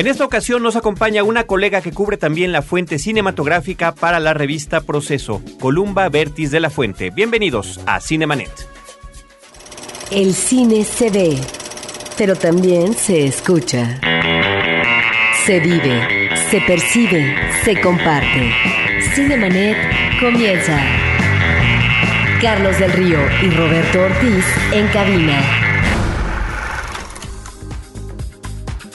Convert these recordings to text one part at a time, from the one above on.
En esta ocasión nos acompaña una colega que cubre también la fuente cinematográfica para la revista Proceso, Columba Vertis de la Fuente. Bienvenidos a Cinemanet. El cine se ve, pero también se escucha. Se vive, se percibe, se comparte. Cinemanet comienza. Carlos del Río y Roberto Ortiz en cabina.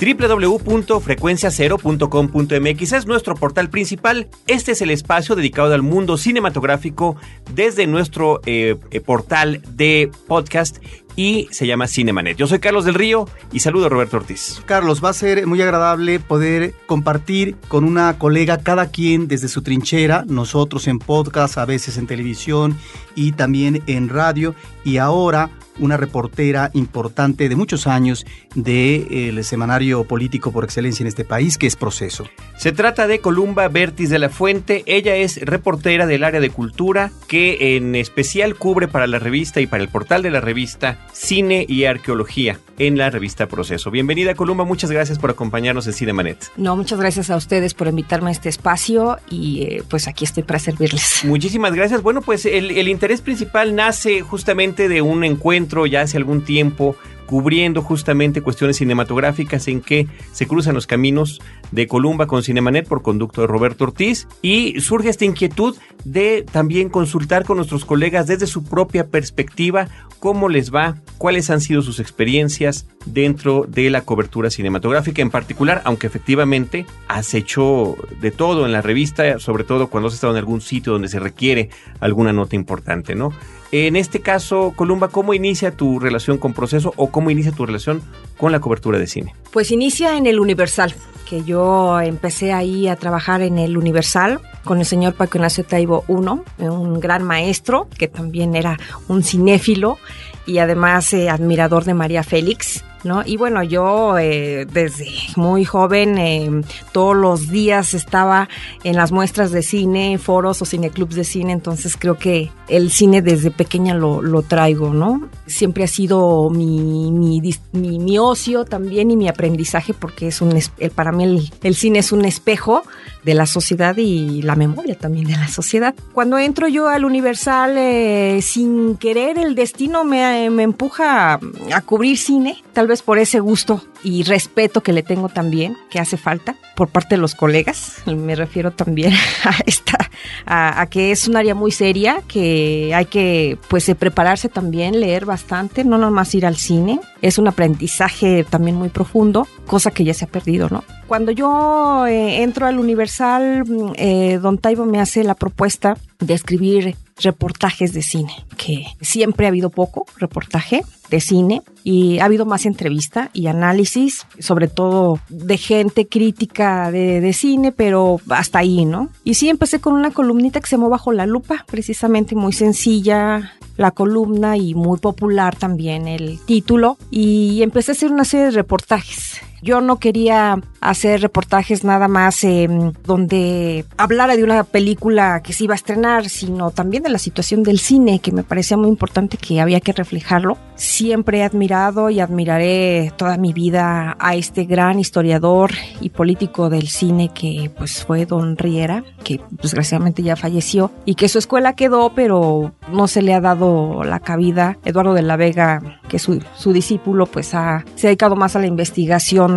www.frecuenciacero.com.mx es nuestro portal principal. Este es el espacio dedicado al mundo cinematográfico desde nuestro eh, eh, portal de podcast y se llama Cinemanet. Yo soy Carlos del Río y saludo a Roberto Ortiz. Carlos, va a ser muy agradable poder compartir con una colega, cada quien desde su trinchera, nosotros en podcast, a veces en televisión y también en radio, y ahora una reportera importante de muchos años del semanario político por excelencia en este país, que es Proceso. Se trata de Columba Bertis de la Fuente. Ella es reportera del área de cultura, que en especial cubre para la revista y para el portal de la revista Cine y Arqueología en la revista Proceso. Bienvenida Columba, muchas gracias por acompañarnos en Cinemanet. No, muchas gracias a ustedes por invitarme a este espacio y eh, pues aquí estoy para servirles. Muchísimas gracias. Bueno, pues el, el interés principal nace justamente de un encuentro ya hace algún tiempo cubriendo justamente cuestiones cinematográficas en que se cruzan los caminos de Columba con Cinemanet por conducto de Roberto Ortiz y surge esta inquietud de también consultar con nuestros colegas desde su propia perspectiva cómo les va, cuáles han sido sus experiencias dentro de la cobertura cinematográfica en particular, aunque efectivamente has hecho de todo en la revista, sobre todo cuando has estado en algún sitio donde se requiere alguna nota importante, ¿no? En este caso, Columba, ¿cómo inicia tu relación con Proceso cómo inicia tu relación con la cobertura de cine? Pues inicia en el Universal, que yo empecé ahí a trabajar en el Universal con el señor Paco Ignacio Taibo I, un gran maestro que también era un cinéfilo y además eh, admirador de María Félix. ¿No? Y bueno, yo eh, desde muy joven eh, todos los días estaba en las muestras de cine, foros o cineclubs de cine, entonces creo que el cine desde pequeña lo, lo traigo, ¿no? Siempre ha sido mi, mi, mi, mi, ocio también y mi aprendizaje porque es un, para mí el, el cine es un espejo de la sociedad y la memoria también de la sociedad. Cuando entro yo al Universal, eh, sin querer, el destino me, empuja a, cubrir cine, tal vez por ese gusto y respeto que le tengo también, que hace falta por parte de los colegas. Me refiero también a esta, a, que es un área muy seria, que hay que pues prepararse también, leer bastante, no nomás ir al cine. Es un aprendizaje también muy profundo, cosa que ya se ha perdido, ¿no? Cuando yo eh, entro al Universal, eh, Don Taibo me hace la propuesta de escribir reportajes de cine, que siempre ha habido poco reportaje de cine y ha habido más entrevista y análisis, sobre todo de gente crítica de, de, cine, pero hasta ahí, ¿no? Y sí, empecé con una columnita que se llamó Bajo la Lupa, precisamente muy sencilla la columna y muy popular también el título, y empecé a hacer una serie de reportajes. Yo no quería hacer reportajes nada más eh, donde hablara de una película que se iba a estrenar, sino también de la situación del cine, que me parecía muy importante que había que reflejarlo. Siempre he admirado y admiraré toda mi vida a este gran historiador y político del cine que pues fue Don Riera, que desgraciadamente ya falleció y que su escuela quedó, pero no se le ha dado la cabida. Eduardo de la Vega, que su, su discípulo, pues ha, se ha dedicado más a la investigación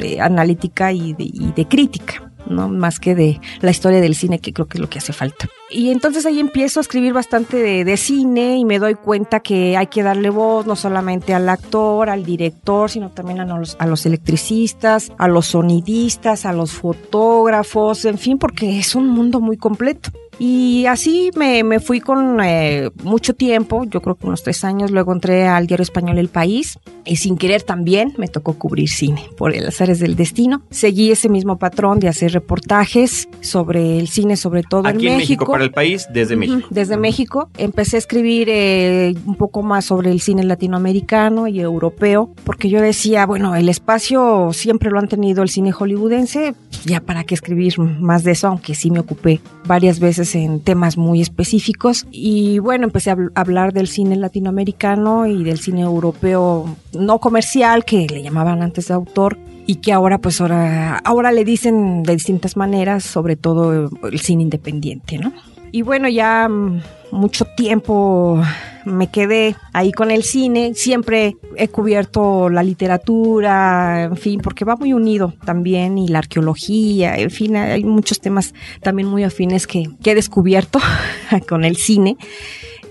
eh, analítica y de, y de crítica. ¿no? Más que de la historia del cine, que creo que es lo que hace falta. Y entonces ahí empiezo a escribir bastante de, de, cine y me doy cuenta que hay que darle voz no solamente al actor, al director, sino también a los, a los electricistas, a los sonidistas, a los fotógrafos, en fin, porque es un mundo muy completo. Y así me, me fui con eh, mucho tiempo, yo creo que unos tres años, luego entré al diario español El País y sin querer también me tocó cubrir cine por el azares del destino. Seguí ese mismo patrón de hacer reportajes sobre el cine, sobre todo Aquí en, en México. para el país, desde México. Desde. México. Empecé a escribir eh, un poco más sobre el cine latinoamericano y europeo, porque yo decía, bueno, el espacio siempre lo han tenido el cine hollywoodense, ya para qué escribir más de eso, aunque sí me ocupé varias veces en temas muy específicos. Y bueno, empecé a hablar del cine latinoamericano y del cine europeo no comercial, que le llamaban antes de autor, y que ahora pues ahora, ahora le dicen de distintas maneras, sobre todo el cine independiente, ¿no? Y bueno, ya mm, mucho tiempo me quedé ahí con el cine. Siempre he cubierto la literatura, en fin, porque va muy unido también y la arqueología, en fin, hay muchos temas también muy afines que, que he descubierto con el cine.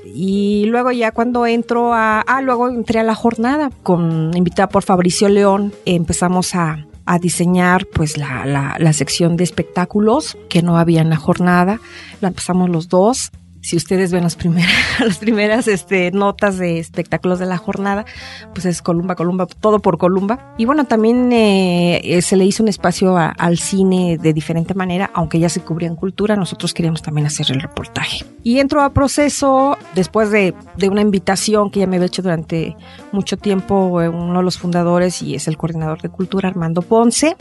Y luego ya cuando entro a... Ah, luego entré a la jornada con invitada por Fabricio León. Empezamos a, a diseñar pues la, la, la, sección de espectáculos que no había en la jornada. La empezamos los dos si ustedes ven las primeras, las primeras este, notas de espectáculos de la jornada, pues es Columba, Columba, todo por Columba. Y bueno, también eh, eh, se le hizo un espacio al cine de diferente manera, aunque ya se cubría en cultura, nosotros queríamos también hacer el reportaje. Y entro a proceso después de, de una invitación que ya me había hecho durante mucho tiempo eh, uno de los fundadores y es el coordinador de cultura, Armando Ponce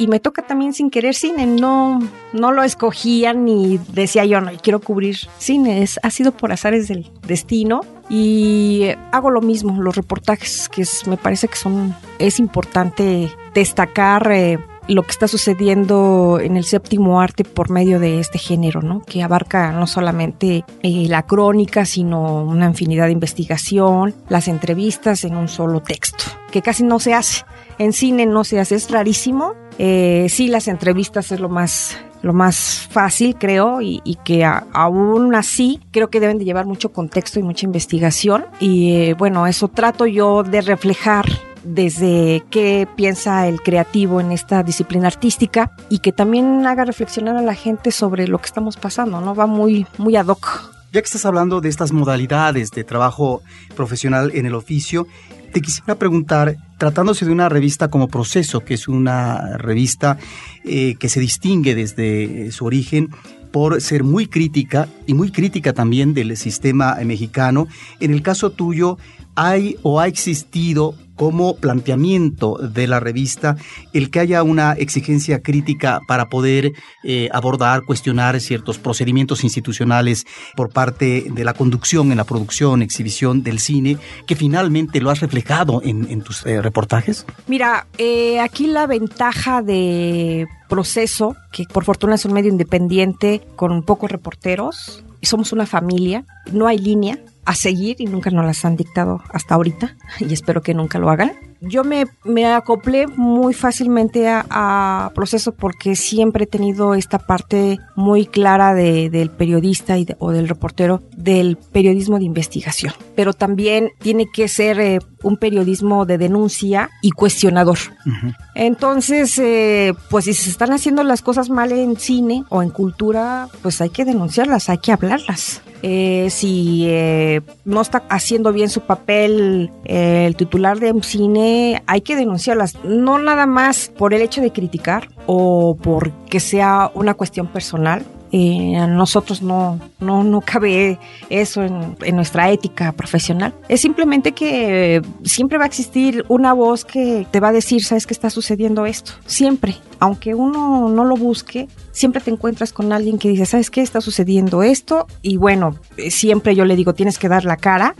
y me toca también sin querer cine. No, no lo escogía ni decía yo, no, quiero cubrir cine. Es, ha sido por azares del destino y hago lo mismo, los reportajes que es, me parece que son, es importante destacar eh, lo que está sucediendo en el séptimo arte por medio de este género, ¿no? Que abarca no solamente eh, la crónica, sino una infinidad de investigación, las entrevistas en un solo texto, que casi no se hace. En cine no se hace, es rarísimo. Eh, sí, las entrevistas es lo más lo más fácil, creo, y, que aún así creo que deben de llevar mucho contexto y mucha investigación. Y eh, bueno, eso trato yo de reflejar desde qué piensa el creativo en esta disciplina artística y que también haga reflexionar a la gente sobre lo que estamos pasando, ¿no? Va muy, muy ad hoc. Ya que estás hablando de estas modalidades de trabajo profesional en el oficio, te quisiera preguntar, tratándose de una revista como Proceso, que es una revista eh, que se distingue desde su origen por ser muy crítica y muy crítica también del sistema mexicano, en el caso tuyo, ¿hay o ha existido como planteamiento de la revista el que haya una exigencia crítica para poder eh, abordar, cuestionar ciertos procedimientos institucionales por parte de la conducción en la producción, exhibición del cine, que finalmente lo has reflejado en, tus eh, reportajes? Mira, eh, aquí la ventaja de proceso, que por fortuna es un medio independiente con pocos reporteros, somos una familia, no hay línea, a seguir y nunca nos las han dictado hasta ahorita y espero que nunca lo hagan yo me, me acoplé muy fácilmente a, proceso porque siempre he tenido esta parte muy clara de, del periodista y o del reportero del periodismo de investigación. Pero también tiene que ser eh, un periodismo de denuncia y cuestionador. Entonces, eh, pues si se están haciendo las cosas mal en cine o en cultura, pues hay que denunciarlas, hay que hablarlas. Eh, si no está haciendo bien su papel el titular de un cine, hay que denunciarlas, no nada más por el hecho de criticar o porque sea una cuestión personal, eh, a nosotros no, no, no cabe eso en, nuestra ética profesional. Es simplemente que siempre va a existir una voz que te va a decir, sabes que está sucediendo esto, siempre. Aunque uno no lo busque, siempre te encuentras con alguien que dice, ¿sabes qué? Está sucediendo esto. Y bueno, eh, siempre yo le digo, tienes que dar la cara,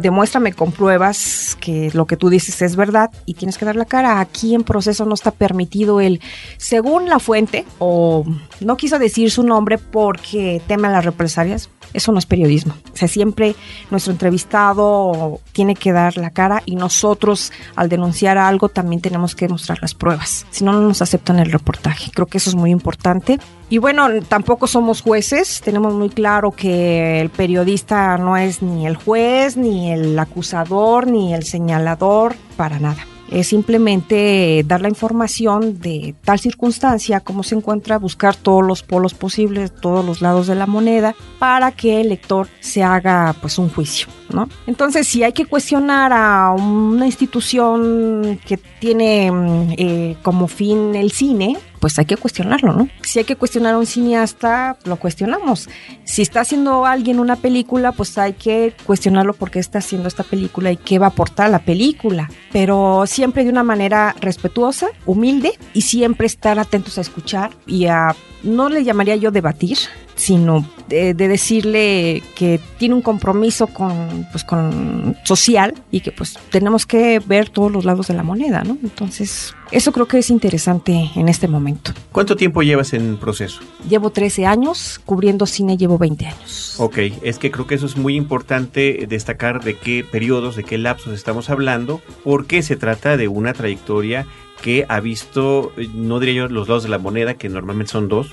demuéstrame con pruebas que lo que tú dices es verdad y tienes que dar la cara. Aquí en proceso no está permitido el, según la fuente, o no quiso decir su nombre porque tema las represalias, eso no es periodismo. O sea, siempre nuestro entrevistado tiene que dar la cara y nosotros al denunciar algo también tenemos que mostrar las pruebas. Si no, no nos aceptan el reportaje. Creo que eso es muy importante. Y bueno, tampoco somos jueces. Tenemos muy claro que el periodista no es ni el juez, ni el acusador, ni el señalador, para nada es simplemente dar la información de tal circunstancia, cómo se encuentra, buscar todos los polos posibles, todos los lados de la moneda, para que el lector se haga pues un juicio, ¿no? Entonces, si hay que cuestionar a una institución que tiene mm, eh, como fin el cine, pues hay que cuestionarlo, ¿no? Si hay que cuestionar a un cineasta, lo cuestionamos. Si está haciendo alguien una película, pues hay que cuestionarlo porque está haciendo esta película y qué va a aportar a la película. Pero siempre de una manera respetuosa, humilde y siempre estar atentos a escuchar y a, no le llamaría yo debatir, sino de, decirle que tiene un compromiso con, pues, con social y que pues tenemos que ver todos los lados de la moneda, ¿no? Entonces, eso creo que es interesante en este momento. ¿Cuánto tiempo llevas en proceso? Llevo 13 años, cubriendo cine llevo 20 años. Ok, es que creo que eso es muy importante destacar de qué periodos, de qué lapsos estamos hablando, porque se trata de una trayectoria que ha visto, no diría yo los lados de la moneda, que normalmente son dos,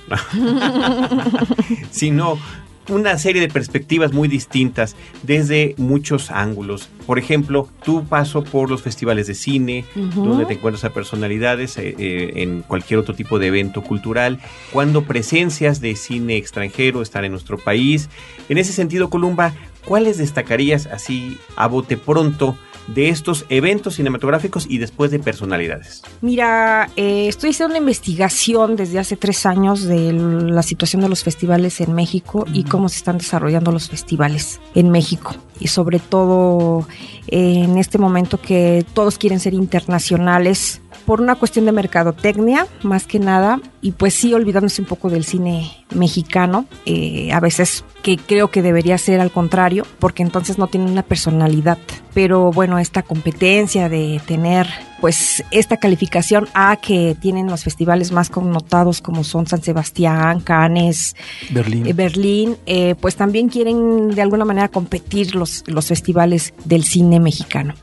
sino una serie de perspectivas muy distintas desde muchos ángulos. Por ejemplo, tu paso por los festivales de cine, donde te encuentras a personalidades eh, eh, en cualquier otro tipo de evento cultural, cuando presencias de cine extranjero están en nuestro país. En ese sentido, Columba, ¿cuáles destacarías así a bote pronto? De estos eventos cinematográficos y después de personalidades? Mira, eh, estoy haciendo una investigación desde hace tres años de la situación de los festivales en México y cómo se están desarrollando los festivales en México. Y sobre todo en este momento que todos quieren ser internacionales por una cuestión de mercadotecnia, más que nada, y pues sí olvidándose un poco del cine mexicano, eh, a veces que creo que debería ser al contrario, porque entonces no tiene una personalidad. Pero bueno, esta competencia de tener pues esta calificación A que tienen los festivales más connotados como son San Sebastián, Cannes, Berlín, eh, Berlín eh, pues también quieren de alguna manera competir los, los festivales del cine mexicano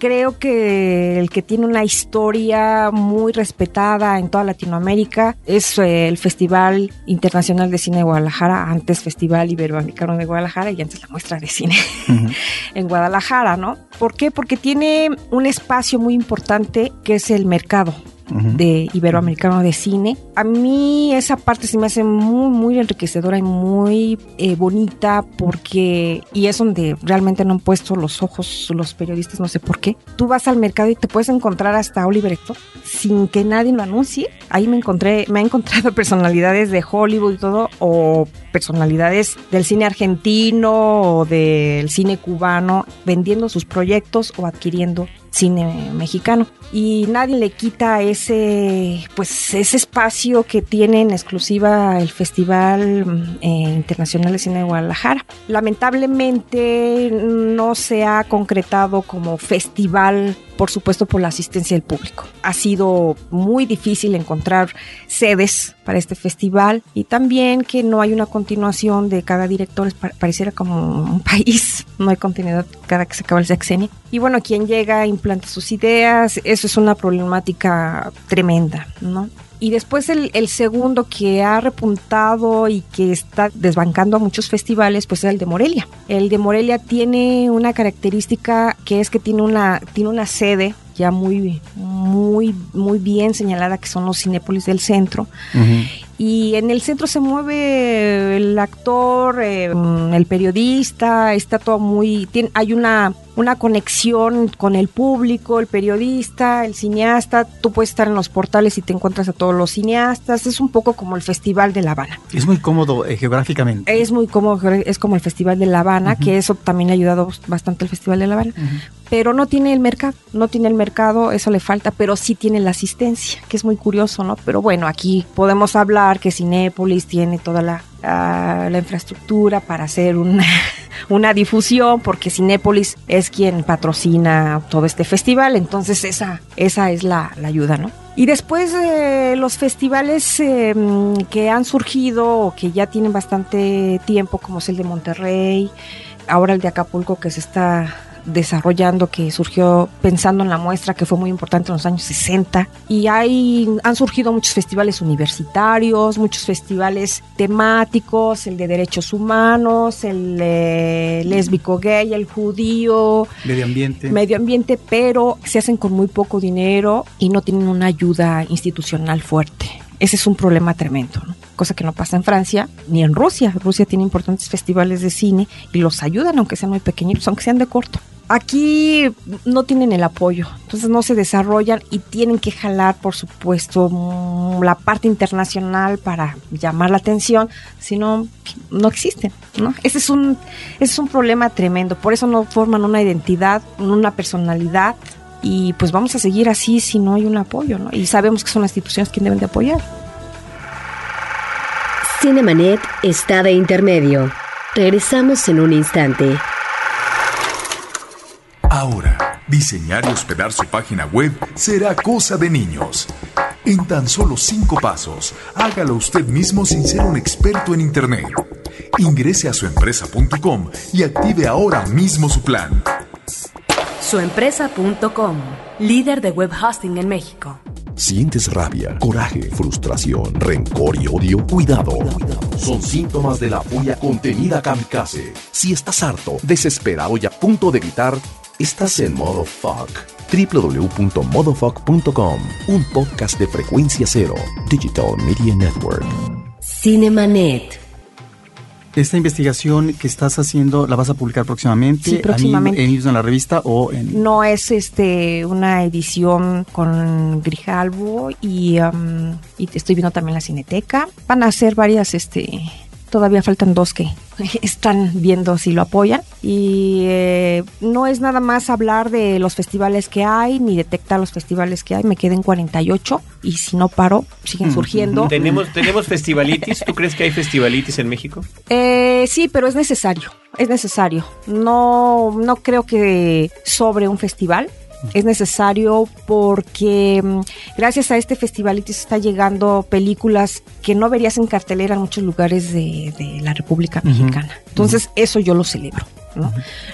creo que el que tiene una historia muy respetada en toda Latinoamérica es eh, el Festival Internacional de Cine de Guadalajara, antes Festival Iberoamericano de Guadalajara y antes la muestra de cine en Guadalajara, ¿no? ¿Por qué? Porque tiene un espacio muy importante que es el mercado de Iberoamericano de Cine. A mí esa parte se me hace muy, muy enriquecedora y muy eh, bonita porque, y es donde realmente no han puesto los ojos los periodistas, no sé por qué. Tú vas al mercado y te puedes encontrar hasta Oliver Stone sin que nadie lo anuncie. Ahí me encontré, me he encontrado personalidades de Hollywood y todo, o personalidades del cine argentino o del cine cubano vendiendo sus proyectos o adquiriendo cine mexicano y nadie le quita ese pues ese espacio que tiene en exclusiva el Festival mm, eh, Internacional de Cine de Guadalajara. Lamentablemente no se ha concretado como festival por supuesto por la asistencia del público. Ha sido muy difícil encontrar sedes para este festival y también que no hay una continuación de cada director, pareciera como un país, no hay continuidad cada que se acaba el sexenio. Y bueno, quien llega implanta sus ideas, eso es una problemática tremenda, ¿no? Y después el, el, segundo que ha repuntado y que está desbancando a muchos festivales, pues es el de Morelia. El de Morelia tiene una característica que es que tiene una, tiene una sede ya muy, muy, muy bien señalada, que son los Cinépolis del centro. Y en el centro se mueve el actor, eh, el periodista, está todo muy... Tiene, hay una, una conexión con el público, el periodista, el cineasta. Tú puedes estar en los portales y te encuentras a todos los cineastas. Es un poco como el Festival de La Habana. Es muy cómodo eh, geográficamente. Es muy cómodo, es como el Festival de La Habana, que eso también le ha ayudado bastante al Festival de La Habana. Pero no tiene el mercado, no tiene el mercado, eso le falta, pero sí tiene la asistencia, que es muy curioso, ¿no? Pero bueno, aquí podemos hablar que Cinépolis tiene toda la, ah, la infraestructura para hacer una, una difusión, porque Cinépolis es quien patrocina todo este festival, entonces esa, esa es la, ayuda, ¿no? Y después de los festivales em, que han surgido o que ya tienen bastante tiempo, como es el de Monterrey, ahora el de Acapulco que se está desarrollando que surgió pensando en la muestra que fue muy importante en los años 60 y hay han surgido muchos festivales universitarios, muchos festivales temáticos, el de derechos humanos, el lésbico gay, el judío, medio ambiente. Medio ambiente, pero se hacen con muy poco dinero y no tienen una ayuda institucional fuerte. Ese es un problema tremendo, cosa que no pasa en Francia ni en Rusia. Rusia tiene importantes festivales de cine y los ayudan, aunque sean muy pequeñitos, aunque sean de corto aquí no tienen el apoyo, entonces no se desarrollan y tienen que jalar, por supuesto, mm, la parte internacional para llamar la atención, si no, no existen. Ese es un, ese es un problema tremendo, por eso no forman una identidad, una personalidad y pues vamos a seguir así si no hay un apoyo, ¿no? Y sabemos que son las instituciones quienes deben de apoyar. Cinemanet está de intermedio. Regresamos en un instante. Ahora, diseñar y hospedar su página web será cosa de niños. En tan solo cinco pasos, hágalo usted mismo sin ser un experto en Internet. Ingrese a suempresa.com y active ahora mismo su plan. Suempresa.com, líder de web hosting en México. ¿Sientes rabia, coraje, frustración, rencor y odio? Cuidado. Son síntomas de la furia contenida kamikaze. Si estás harto, desesperado y a punto de gritar, estás en modo fuck. www.modofuck.com, un podcast de frecuencia cero, Digital Media Network. Cinemanet. Esta investigación que estás haciendo la vas a publicar próximamente, Sí, próximamente. en, en la revista o en No es este una edición con Grijalvo y, um, y te estoy viendo también la Cineteca. Van a ser varias, este, todavía faltan dos que están viendo si lo apoyan. Y eh, no es nada más hablar de los festivales que hay, ni detectar los festivales que hay. Me quedé en 48 y si no paro, siguen surgiendo. ¿Tenemos, ¿Tenemos festivalitis? ¿Tú crees que hay festivalitis en México? Eh, sí, pero es necesario, es necesario. No, no creo que sobre un festival. Es necesario porque mm, gracias a este festivalito está llegando películas que no verías en cartelera en muchos lugares de, de la República Mexicana. Entonces, eso yo lo celebro. ¿no?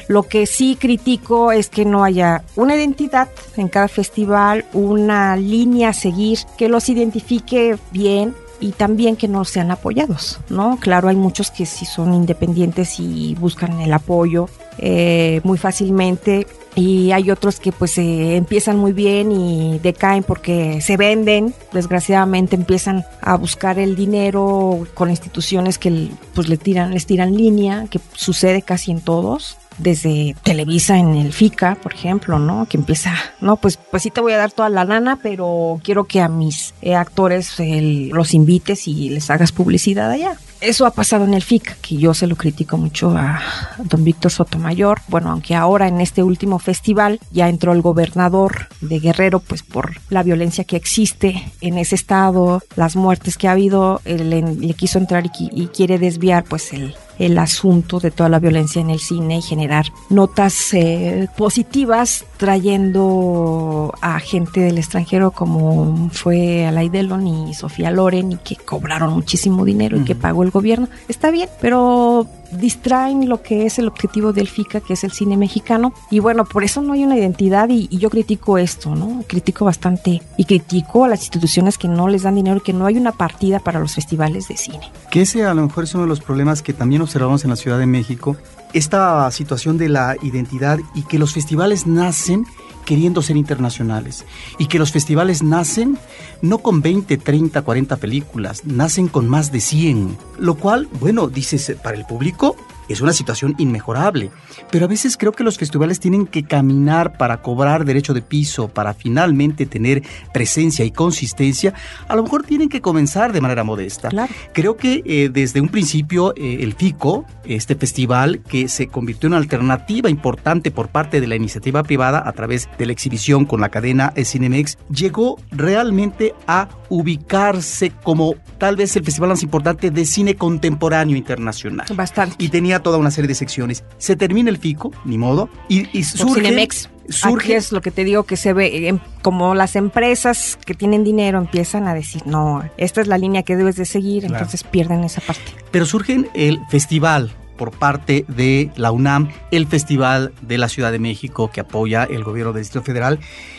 Lo que sí critico es que no haya una identidad en cada festival, una línea a seguir que los identifique bien, y también que no sean apoyados, ¿no? Claro, hay muchos que sí son independientes y buscan el apoyo eh, muy fácilmente y hay otros que pues eh, empiezan muy bien y decaen porque se venden, desgraciadamente empiezan a buscar el dinero con instituciones que pues le tiran, les tiran línea, que sucede casi en todos desde Televisa en el FICA, por ejemplo, ¿no? Que empieza, no, pues, pues sí te voy a dar toda la lana, pero quiero que a mis eh, actores los invites y les hagas publicidad allá. Eso ha pasado en el FICA, que yo se lo critico mucho a don Víctor Sotomayor. Bueno, aunque ahora en este último festival ya entró el gobernador de Guerrero, pues por la violencia que existe en ese estado, las muertes que ha habido, él le, quiso entrar y, y quiere desviar pues el, el asunto de toda la violencia en el cine y generar notas eh, positivas trayendo a gente del extranjero como fue Alay Delon y Sofía Loren y que cobraron muchísimo dinero y que pagó el gobierno. Está bien, pero distraen lo que es el objetivo del FICA, que es el cine mexicano. Y bueno, por eso no hay una identidad y, y yo critico esto, ¿no? Critico bastante y critico a las instituciones que no les dan dinero y que no hay una partida para los festivales de cine. Que ese a lo mejor es uno de los problemas que también observamos en la Ciudad de México, esta situación de la identidad y que los festivales nacen queriendo ser internacionales. Y que los festivales nacen no con 20, 30, 40 películas, nacen con más de 100, lo cual, bueno, dices, para el público es una situación inmejorable, pero a veces creo que los festivales tienen que caminar para cobrar derecho de piso, para finalmente tener presencia y consistencia, a lo mejor tienen que comenzar de manera modesta. Claro. Creo que eh, desde un principio eh, el FICO, este festival que se convirtió en una alternativa importante por parte de la iniciativa privada a través de la exhibición con la cadena Cinemex, llegó realmente a ubicarse como tal vez el festival más importante de cine contemporáneo internacional. Bastante. Y tenía toda una serie de secciones. Se termina el FICO, ni modo, y, y surge... Cinemex. Aquí surge es lo que te digo que se ve, em, como las empresas que tienen dinero empiezan a decir, no, esta es la línea que debes de seguir, Claro. entonces pierden esa parte. Pero surge el festival por parte de la UNAM, el Festival de la Ciudad de México que apoya el gobierno del Distrito Federal.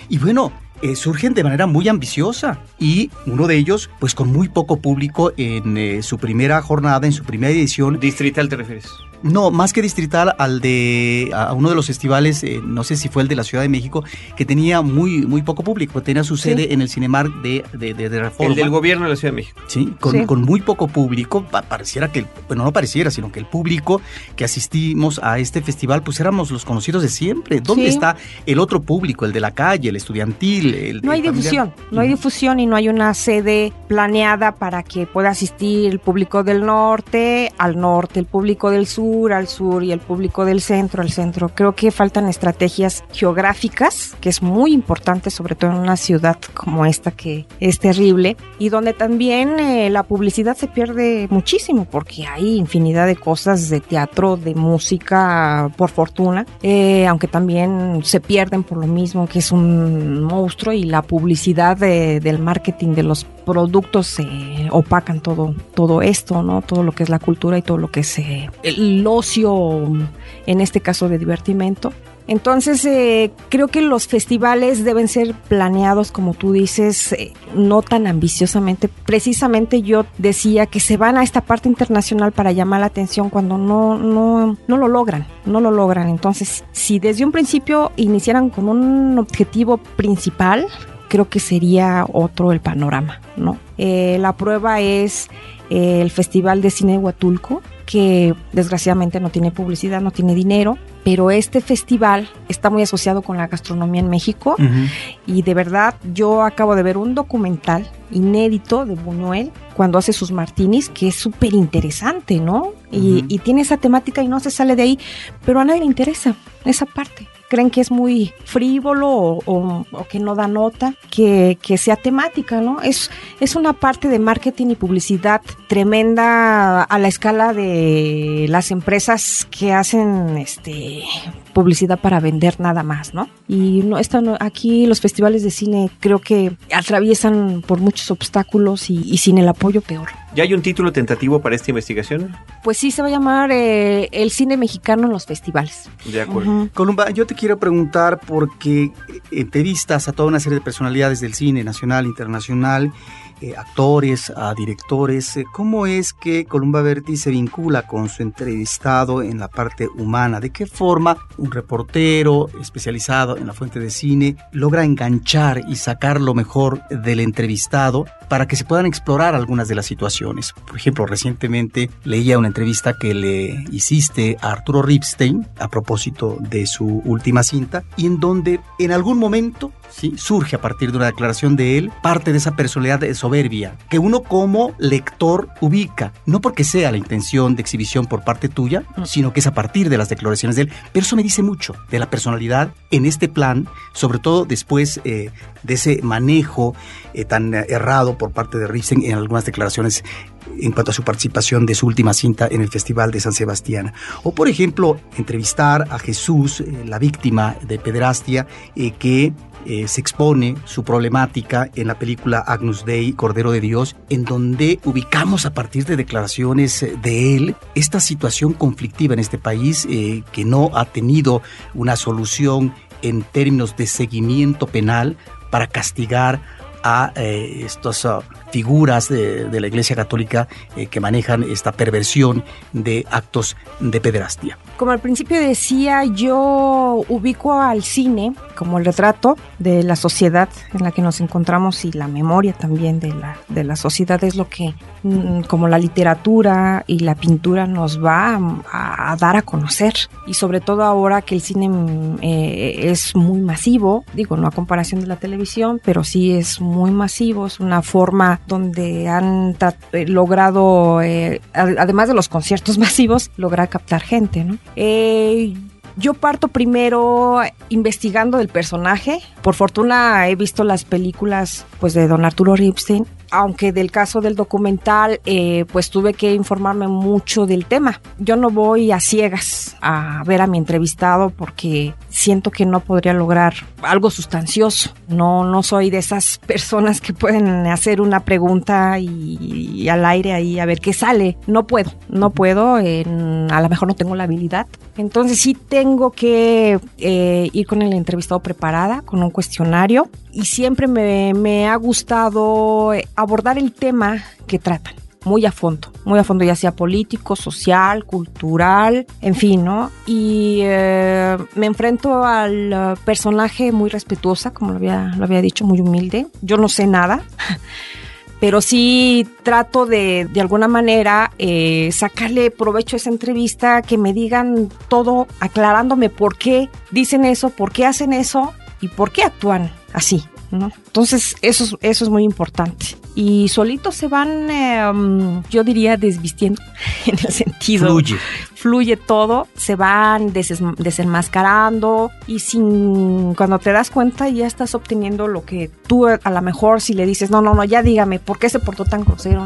Y bueno, eh, surgen de manera muy ambiciosa y uno de ellos, pues con muy poco público en eh, su primera jornada, en su primera edición, Distrital te refieres. No, más que distrital, al de a uno de los festivales, eh, no sé si fue el de la Ciudad de México, que tenía muy muy poco público, tenía su sede en el Cinemark de, de, de, de Reforma. El del gobierno de la Ciudad de México. Sí, con, Sí. con muy poco público, pa- pareciera que, el- bueno, no pareciera, sino que el público que asistimos a este festival, pues éramos los conocidos de siempre. ¿Dónde Sí. está el otro público, el de la calle, el estudiantil? El, No hay el difusión, no hay difusión y no hay una sede planeada para que pueda asistir el público del norte, al norte, el público del sur, al sur y el público del centro, al centro. Creo que faltan estrategias geográficas, que es muy importante, sobre todo en una ciudad como esta que es terrible y donde también eh, la publicidad se pierde muchísimo porque hay infinidad de cosas de teatro, de música, por fortuna, eh, aunque también se pierden por lo mismo que es un monstruo y la publicidad de- del marketing de los productos eh, opacan todo, todo esto, ¿no? Todo lo que es la cultura y todo lo que es eh, el ocio, en este caso de divertimento. Entonces, eh, creo que los festivales deben ser planeados, como tú dices, eh, no tan ambiciosamente. Precisamente yo decía que se van a esta parte internacional para llamar la atención cuando no, no, no lo logran, no lo logran. Entonces, si desde un principio iniciaran con un objetivo principal, creo que sería otro el panorama, ¿no? Eh, la prueba es eh, el Festival de Cine de Huatulco, que desgraciadamente no tiene publicidad, no tiene dinero, pero este festival está muy asociado con la gastronomía en México y de verdad yo acabo de ver un documental inédito de Buñuel cuando hace sus martinis que es súper interesante, ¿no? Y tiene esa temática y no se sale de ahí, pero a nadie le interesa esa parte. Creen que es muy frívolo o, que no da nota, que, sea temática, ¿no? Es, es una parte de marketing y publicidad tremenda a la escala de las empresas que hacen este publicidad para vender nada más, ¿no? Y no están aquí los festivales de cine creo que atraviesan por muchos obstáculos y sin el apoyo peor. ¿Ya hay un título tentativo para esta investigación? Pues sí se va a llamar eh, el cine mexicano en los festivales. De acuerdo. Columba, yo te quiero preguntar porque entrevistas a toda una serie de personalidades del cine nacional, internacional, eh, actores, a directores. eh, ¿Cómo es que Columba Berti se vincula con su entrevistado en la parte humana? ¿De qué forma un reportero especializado en la fuente de cine logra enganchar y sacar lo mejor del entrevistado para que se puedan explorar algunas de las situaciones? Por ejemplo, recientemente leía una entrevista que le hiciste a Arturo Ripstein a propósito de su última cinta y en donde en algún momento ¿sí? surge a partir de una declaración de él parte de esa personalidad de soberbia que uno como lector ubica, no porque sea la intención de exhibición por parte tuya, Mm. sino que es a partir de las declaraciones de él, pero eso me dice mucho de la personalidad en este plan, sobre todo después eh, de ese manejo eh, tan errado por parte de Ripstein en algunas declaraciones en cuanto a su participación de su última cinta en el Festival de San Sebastián. O, por ejemplo, entrevistar a Jesús, eh, la víctima de pedrastia, eh, que eh, se expone su problemática en la película Agnus Dei, Cordero de Dios, en donde ubicamos a partir de declaraciones de él esta situación conflictiva en este país eh, que no ha tenido una solución en términos de seguimiento penal para castigar a eh, estas ah, figuras de, de la Iglesia Católica eh, que manejan esta perversión de actos de pederastia. Como al principio decía, yo ubico al cine como el retrato de la sociedad en la que nos encontramos y la memoria también de la, de la sociedad es lo que, mm, como la literatura y la pintura nos va a, a dar a conocer. Y sobre todo ahora que el cine mm, eh, es muy masivo, digo, no a comparación de la televisión, pero sí es muy masivo, es una forma donde han eh, logrado, eh, además de los conciertos masivos, lograr captar gente, ¿no? Eh, yo parto primero investigando el personaje. Por fortuna he visto las películas pues de Don Arturo Ripstein, aunque del caso del documental eh, pues tuve que informarme mucho del tema. Yo no voy a ciegas a ver a mi entrevistado porque siento que no podría lograr algo sustancioso. No, no soy de esas personas que pueden hacer una pregunta y, al aire ahí a ver qué sale. No puedo, no puedo. en- a lo mejor no tengo la habilidad. Entonces sí tengo que eh, ir con el entrevistado preparada, con un cuestionario. Y siempre me, me ha gustado eh, abordar el tema que tratan. muy a fondo, muy a fondo, ya sea político, social, cultural, en fin, ¿no? Y eh, me enfrento al personaje muy respetuosa, como lo había, lo había dicho, muy humilde. Yo no sé nada. pero sí trato de, de alguna manera, eh, sacarle provecho a esa entrevista, que me digan todo, aclarándome por qué dicen eso, por qué hacen eso y por qué actúan así. ¿no? Entonces, eso, es- eso es muy importante. Y solitos se van, eh, yo diría, desvistiendo, en el sentido Fluye. fluye todo, se van desenmascarando y sin cuando te das cuenta ya estás obteniendo lo que tú a lo mejor si le dices, no, no, no, ya dígame, ¿por qué se portó tan grosero?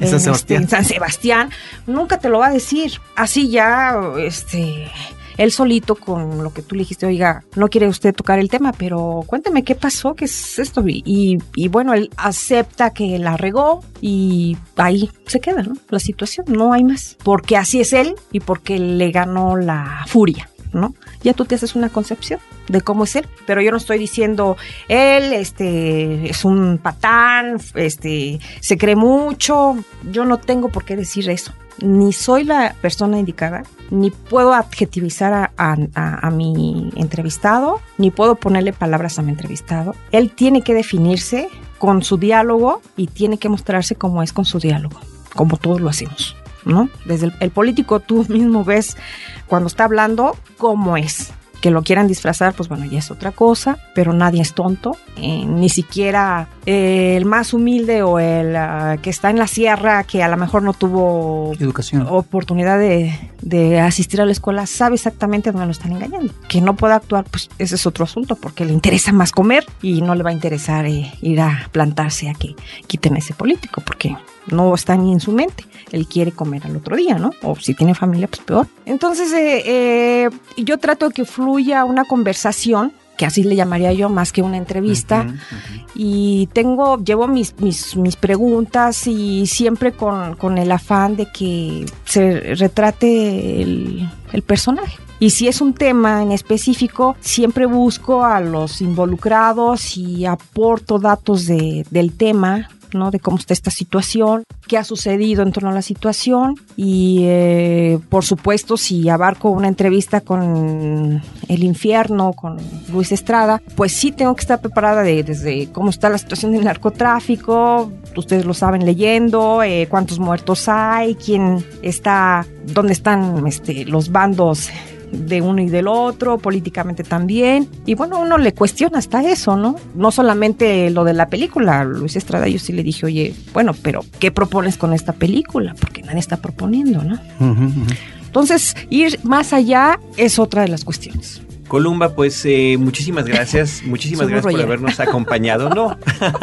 En San este, Sebastián. en San Sebastián, nunca te lo va a decir. Así ya, este, él solito con lo que tú le dijiste, oiga, no quiere usted tocar el tema, pero cuénteme qué pasó, qué es esto. Y, y, bueno, él acepta que la regó y ahí se queda, ¿no? La situación, no hay más. Porque así es él y porque le ganó la furia. ¿No? Ya tú te haces una concepción de cómo es él, pero yo no estoy diciendo él este es un patán, este se cree mucho, yo no tengo por qué decir eso. Ni soy la persona indicada, ni puedo adjetivizar a, a- a- a mi entrevistado, ni puedo ponerle palabras a mi entrevistado. Él tiene que definirse con su diálogo y tiene que mostrarse como es con su diálogo, como todos lo hacemos. ¿No? Desde el, el político tú mismo ves cuando está hablando cómo es. Que lo quieran disfrazar, pues bueno, ya es otra cosa, pero nadie es tonto. eh, ni siquiera eh, el más humilde o el ah, que está en la sierra, que a lo mejor no tuvo Educación. oportunidad de, de asistir a la escuela, sabe exactamente dónde lo están engañando. Que no pueda actuar, pues ese es otro asunto, porque le interesa más comer y no le va a interesar eh, ir a plantarse a que quiten a ese político, porque no está ni en su mente. Él quiere comer al otro día, ¿no? O si tiene familia, pues peor. Entonces, eh, eh, yo trato de que fluya una conversación que así le llamaría yo más que una entrevista y tengo, llevo mis, mis, mis preguntas y siempre con, con el afán de que se retrate el, el personaje. Y si es un tema en específico, siempre busco a los involucrados y aporto datos de, del tema, De cómo está esta situación, qué ha sucedido en torno a la situación y, eh, por supuesto, si abarco una entrevista con el infierno, con Luis Estrada, pues sí tengo que estar preparada de, desde cómo está la situación del narcotráfico, ustedes lo saben leyendo, eh, cuántos muertos hay, quién está, dónde están este, los bandos de uno y del otro, políticamente también. Y bueno, uno le cuestiona hasta eso, ¿no? No solamente lo de la película, Luis Estrada, yo sí le dije, oye, bueno, pero ¿qué propones con esta película? Porque nadie está proponiendo, ¿no? Entonces, ir más allá es otra de las cuestiones. Columba, pues eh, muchísimas gracias, muchísimas gracias por habernos acompañado. No,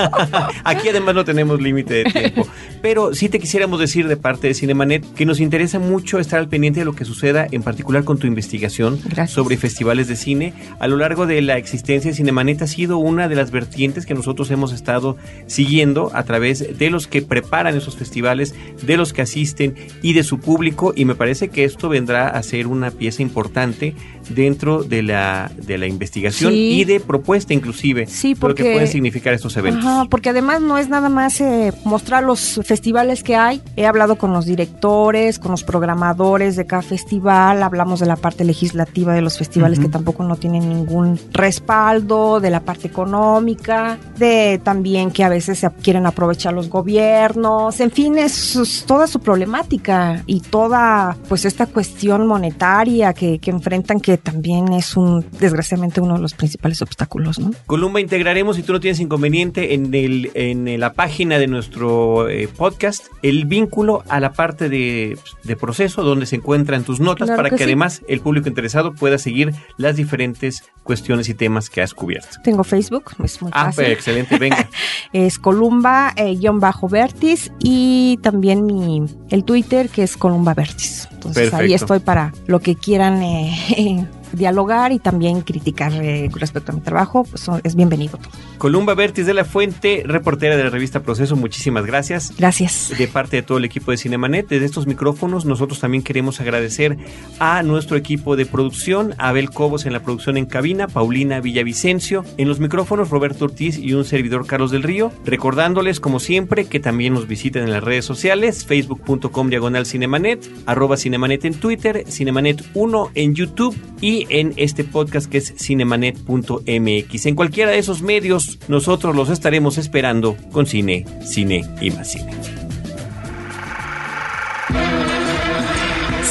aquí además no tenemos límite de tiempo, pero sí te quisiéramos decir de parte de Cinemanet que nos interesa mucho estar al pendiente de lo que suceda, en particular con tu investigación Gracias. sobre festivales de cine. A lo largo de la existencia de Cinemanet ha sido una de las vertientes que nosotros hemos estado siguiendo a través de los que preparan esos festivales, de los que asisten y de su público y me parece que esto vendrá a ser una pieza importante dentro de la, de la investigación Sí. y de propuesta inclusive Sí, de lo que porque- pueden significar estos eventos. Ajá, porque además no es nada más eh, mostrar los festivales que hay. He hablado con los directores, con los programadores de cada festival, hablamos de la parte legislativa de los festivales Ujú. que tampoco no tienen ningún respaldo, de la parte económica, de también que a veces se quieren aprovechar los gobiernos, en fin, es, es toda su problemática y toda pues esta cuestión monetaria que, que enfrentan que también es un desgraciadamente uno de los principales obstáculos, ¿no? Columba, integraremos, si tú no tienes inconveniente, en, el, en la página de nuestro eh, podcast el vínculo a la parte de, de proceso donde se encuentran tus notas Claro para que que, sí. además el público interesado pueda seguir las diferentes cuestiones y temas que has cubierto. Tengo Facebook, es muy Ah, fácil. pues, excelente, venga. Es Columba eh, guion bajo Vertis y también mi el Twitter que es Columba Vertis. Entonces ahí estoy para lo que quieran eh, dialogar y también criticar eh, respecto a mi trabajo, pues es bienvenido Columba Bertis de la Fuente, reportera de la revista Proceso, muchísimas gracias. Gracias. De parte de todo el equipo de Cinemanet, desde estos micrófonos, nosotros también queremos agradecer a nuestro equipo de producción, Abel Cobos en la producción en cabina, Paulina Villavicencio, en los micrófonos Roberto Ortiz y un servidor Carlos del Río, recordándoles como siempre que también nos visiten en las redes sociales, facebook.com diagonal cinemanet, arroba cinemanet en Twitter, cinemanet 1 en YouTube y en este podcast que es cinemanet.mx. En cualquiera de esos medios, nosotros los estaremos esperando con cine, cine y más cine.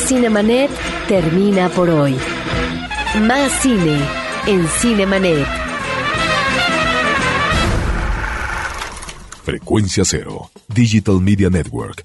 Cinemanet termina por hoy. Más cine en Cinemanet. Frecuencia Cero, Digital Media Network,